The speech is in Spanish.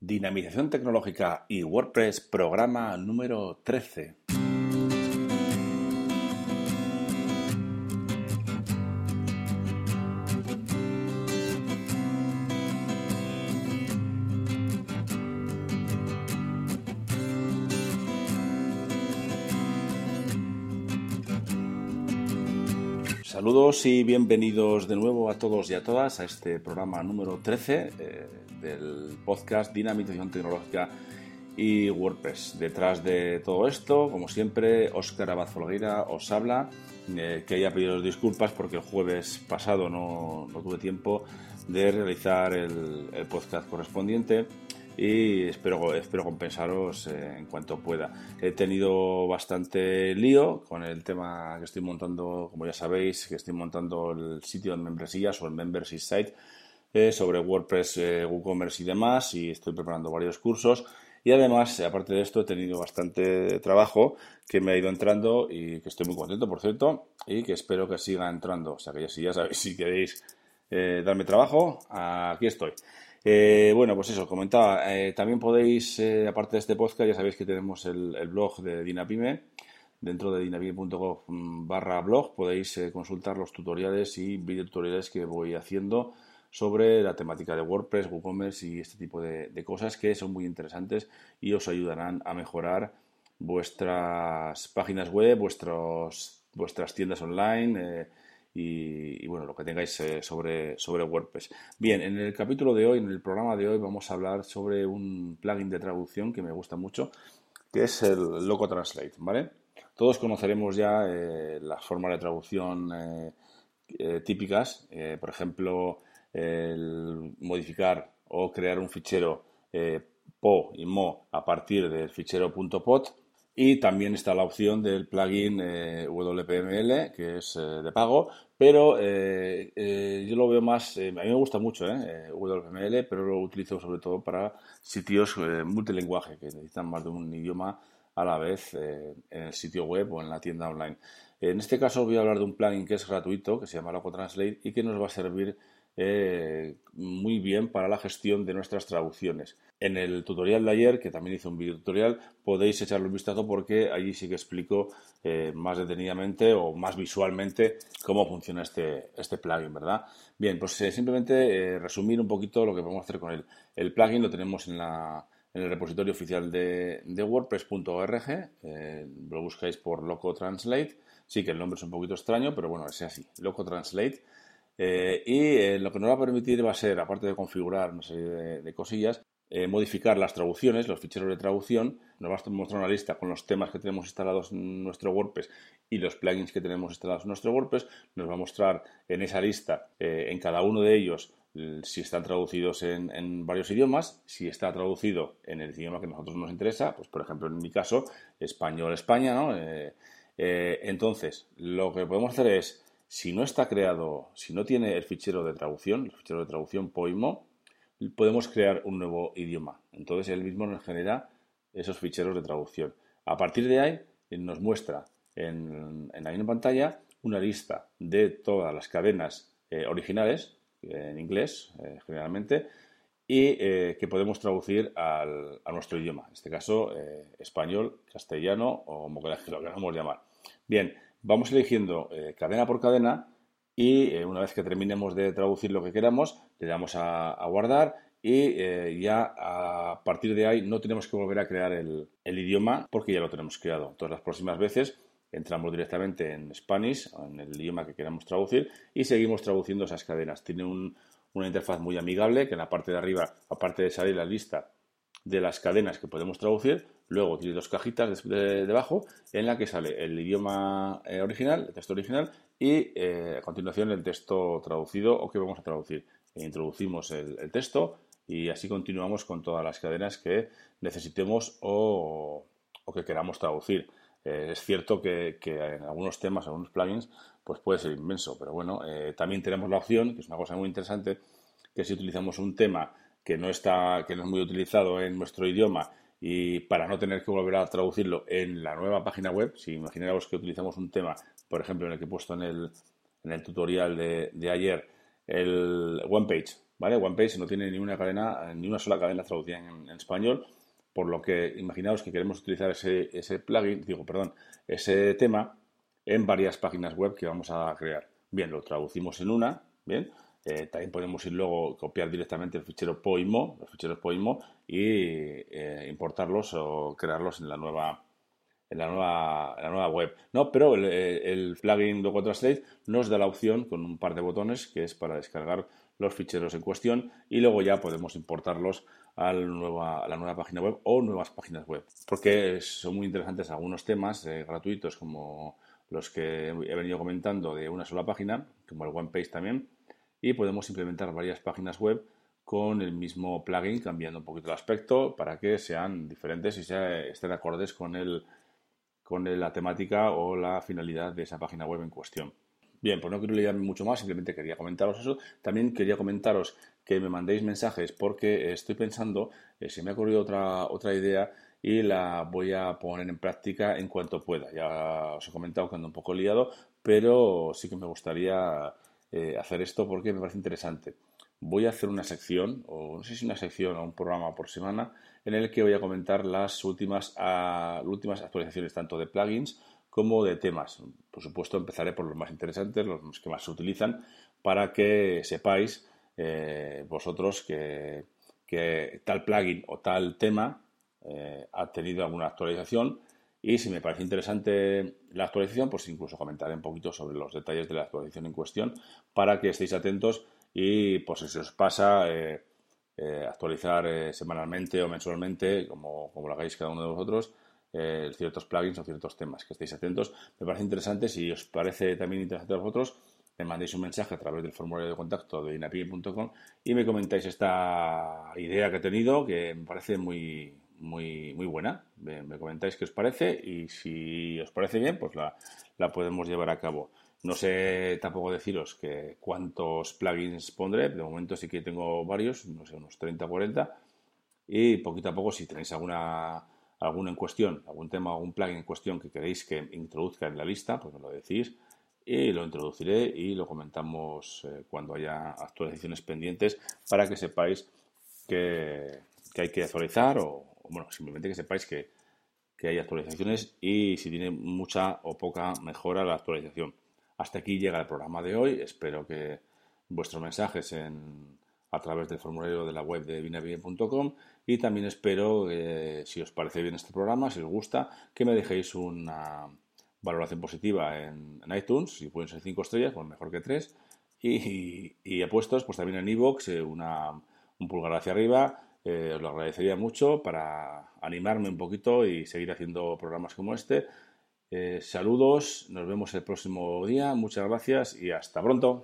Dinamización tecnológica y WordPress, programa número 13. Saludos y bienvenidos de nuevo a todos y a todas a este programa número 13 eh, del podcast Dinamización Tecnológica y WordPress. Detrás de todo esto, como siempre, Óscar Abad Folgueira os habla, eh, que haya pedido disculpas porque el jueves pasado no, tuve tiempo de realizar el podcast correspondiente y espero, espero compensaros eh, en cuanto pueda. He tenido bastante lío con el tema que estoy montando, como ya sabéis, que estoy montando el sitio de membresías o el membership site eh, sobre WordPress, eh, WooCommerce y demás y estoy preparando varios cursos. Y además, aparte de esto, he tenido bastante trabajo que me ha ido entrando y que estoy muy contento, por cierto, y que espero que siga entrando. O sea que ya, si ya sabéis, si queréis darme trabajo, aquí estoy. Eh, bueno, pues eso, comentaba. Eh, también podéis, eh, aparte de este podcast, ya sabéis que tenemos el, blog de Dinapime. Dentro de dinapime.gov mm, barra blog podéis consultar los tutoriales y videotutoriales que voy haciendo sobre la temática de WordPress, WooCommerce y este tipo de, de, cosas que son muy interesantes y os ayudarán a mejorar vuestras páginas web, vuestros, vuestras tiendas online y, bueno, lo que tengáis eh, sobre, sobre WordPress. Bien, en el capítulo de hoy, en el programa de hoy, vamos a hablar sobre un plugin de traducción que me gusta mucho, que es el Loco Translate, ¿vale? Todos conoceremos ya eh, las formas de traducción eh, típicas, por ejemplo, el modificar o crear un fichero PO y MO a partir del fichero .pot y también está la opción del plugin eh, WPML, que es eh, de pago, pero eh, yo lo veo más, a mí me gusta mucho WPML, pero lo utilizo sobre todo para sitios multilinguaje, que necesitan más de un idioma a la vez en el sitio web o en la tienda online. En este caso voy a hablar de un plugin que es gratuito, que se llama Loco Translate y que nos va a servir eh, muy bien para la gestión de nuestras traducciones. En el tutorial de ayer, que también hice un video tutorial, podéis echarle un vistazo porque allí sí que explico eh, más detenidamente o más visualmente cómo funciona este, este plugin, ¿verdad? Bien, pues eh, simplemente resumir un poquito lo que podemos hacer con él. El plugin lo tenemos en, la, en el repositorio oficial de, de WordPress.org, lo buscáis por Loco Translate. Sí que el nombre es un poquito extraño, pero bueno, es así, Loco Translate. Eh, y eh, lo que nos va a permitir va a ser, aparte de configurar una serie de, cosillas, eh, modificar las traducciones, los ficheros de traducción. Nos va a mostrar una lista con los temas que tenemos instalados en nuestro WordPress y los plugins que tenemos instalados en nuestro WordPress. Nos va a mostrar en esa lista, en cada uno de ellos, si están traducidos en, varios idiomas, si está traducido en el idioma que a nosotros nos interesa, pues por ejemplo en mi caso, español-España, ¿no? entonces, lo que podemos hacer es si no está creado, si no tiene el fichero de traducción, el fichero de traducción POIMO, podemos crear un nuevo idioma. Entonces él mismo nos genera esos ficheros de traducción. A partir de ahí nos muestra en, la misma pantalla una lista de todas las cadenas eh, originales, en inglés eh, generalmente, y eh, que podemos traducir a nuestro idioma, en este caso español, castellano o como queramos llamar. Bien, vamos eligiendo eh, cadena por cadena y eh, una vez que terminemos de traducir lo que queramos, le damos a, guardar y eh, ya a partir de ahí no tenemos que volver a crear el, idioma porque ya lo tenemos creado. Todas las próximas veces entramos directamente en Spanish, en el idioma que queramos traducir y seguimos traduciendo esas cadenas. Tiene una interfaz muy amigable que en la parte de arriba, aparte de salir la lista de las cadenas que podemos traducir, Luego tiene dos cajitas debajo en la que sale el idioma eh, original, el texto original, y eh, a continuación el texto traducido o que vamos a traducir. E introducimos el, texto y así continuamos con todas las cadenas que necesitemos o, que queramos traducir. Eh, es cierto que, en algunos temas, en algunos plugins, pues puede ser inmenso, pero bueno, también tenemos la opción, que es una cosa muy interesante, que si utilizamos un tema que no está, que no es muy utilizado en nuestro idioma y para no tener que volver a traducirlo en la nueva página web, si imagináramos que utilizamos un tema, por ejemplo, en el que he puesto en el, en el tutorial de, ayer, el one page, ¿vale? OnePage no tiene ni una cadena, ni una sola cadena traducida en, español, por lo que imaginaos que queremos utilizar ese, ese plugin, digo, perdón, ese tema en varias páginas web que vamos a crear. Bien, lo traducimos en una, bien, eh, también podemos ir luego copiar directamente el fichero POIMO, los ficheros POIMO y eh, importarlos o crearlos en la nueva en la nueva, la nueva web. No, pero el, plugin Logo Translate nos da la opción con un par de botones que es para descargar los ficheros en cuestión y luego ya podemos importarlos a la nueva, a la nueva página web o nuevas páginas web. Porque son muy interesantes algunos temas eh, gratuitos como los que he venido comentando de una sola página, como el One Page también, y podemos implementar varias páginas web con el mismo plugin, cambiando un poquito el aspecto para que sean diferentes y estén acordes con, el, con la temática o la finalidad de esa página web en cuestión. Bien, pues no quiero leerme mucho más, simplemente quería comentaros eso. También quería comentaros que me mandéis mensajes porque estoy pensando, eh, se me ha ocurrido otra, otra idea y la voy a poner en práctica en cuanto pueda. Ya os he comentado que ando un poco liado, pero sí que me gustaría eh, hacer esto porque me parece interesante. Voy a hacer una sección, o no sé si una sección o un programa por semana, en el que voy a comentar las últimas, ah, últimas actualizaciones tanto de plugins como de temas. Por supuesto, empezaré por los más interesantes, los que más se utilizan, para que sepáis eh, vosotros que, que, tal plugin o tal tema eh, ha tenido alguna actualización y si me parece interesante la actualización, pues incluso comentaré un poquito sobre los detalles de la actualización en cuestión para que estéis atentos y pues si os pasa eh, eh, actualizar semanalmente o mensualmente, como, como lo hagáis cada uno de vosotros, ciertos plugins o ciertos temas, que estéis atentos. Me parece interesante, si os parece también interesante a vosotros, me mandéis un mensaje a través del formulario de contacto de inapi.com y me comentáis esta idea que he tenido, que me parece muy, muy, muy buena. Me, comentáis qué os parece y si os parece bien, pues la, la, podemos llevar a cabo. No sé tampoco deciros que cuántos plugins pondré. De momento sí que tengo varios, no sé, unos 30 o 40. Y poquito a poco, si tenéis alguna, alguna en cuestión, algún tema, algún plugin en cuestión que queréis que introduzca en la lista, pues me lo decís y lo introduciré y lo comentamos eh, cuando haya actualizaciones pendientes para que sepáis que, que hay que actualizar o, bueno, simplemente que sepáis que, hay actualizaciones y si tiene mucha o poca mejora la actualización. Hasta aquí llega el programa de hoy. Espero que vuestros mensajes en, a través del formulario de la web de vinavie.com y también espero, que si os parece bien este programa, si os gusta, que me dejéis una valoración positiva en, iTunes, si pueden ser 5 estrellas, pues mejor que 3. Y, y, puestos pues también en iVoox eh, un pulgar hacia arriba eh, os lo agradecería mucho para animarme un poquito y seguir haciendo programas como este. Eh, saludos, nos vemos el próximo día, muchas gracias y hasta pronto.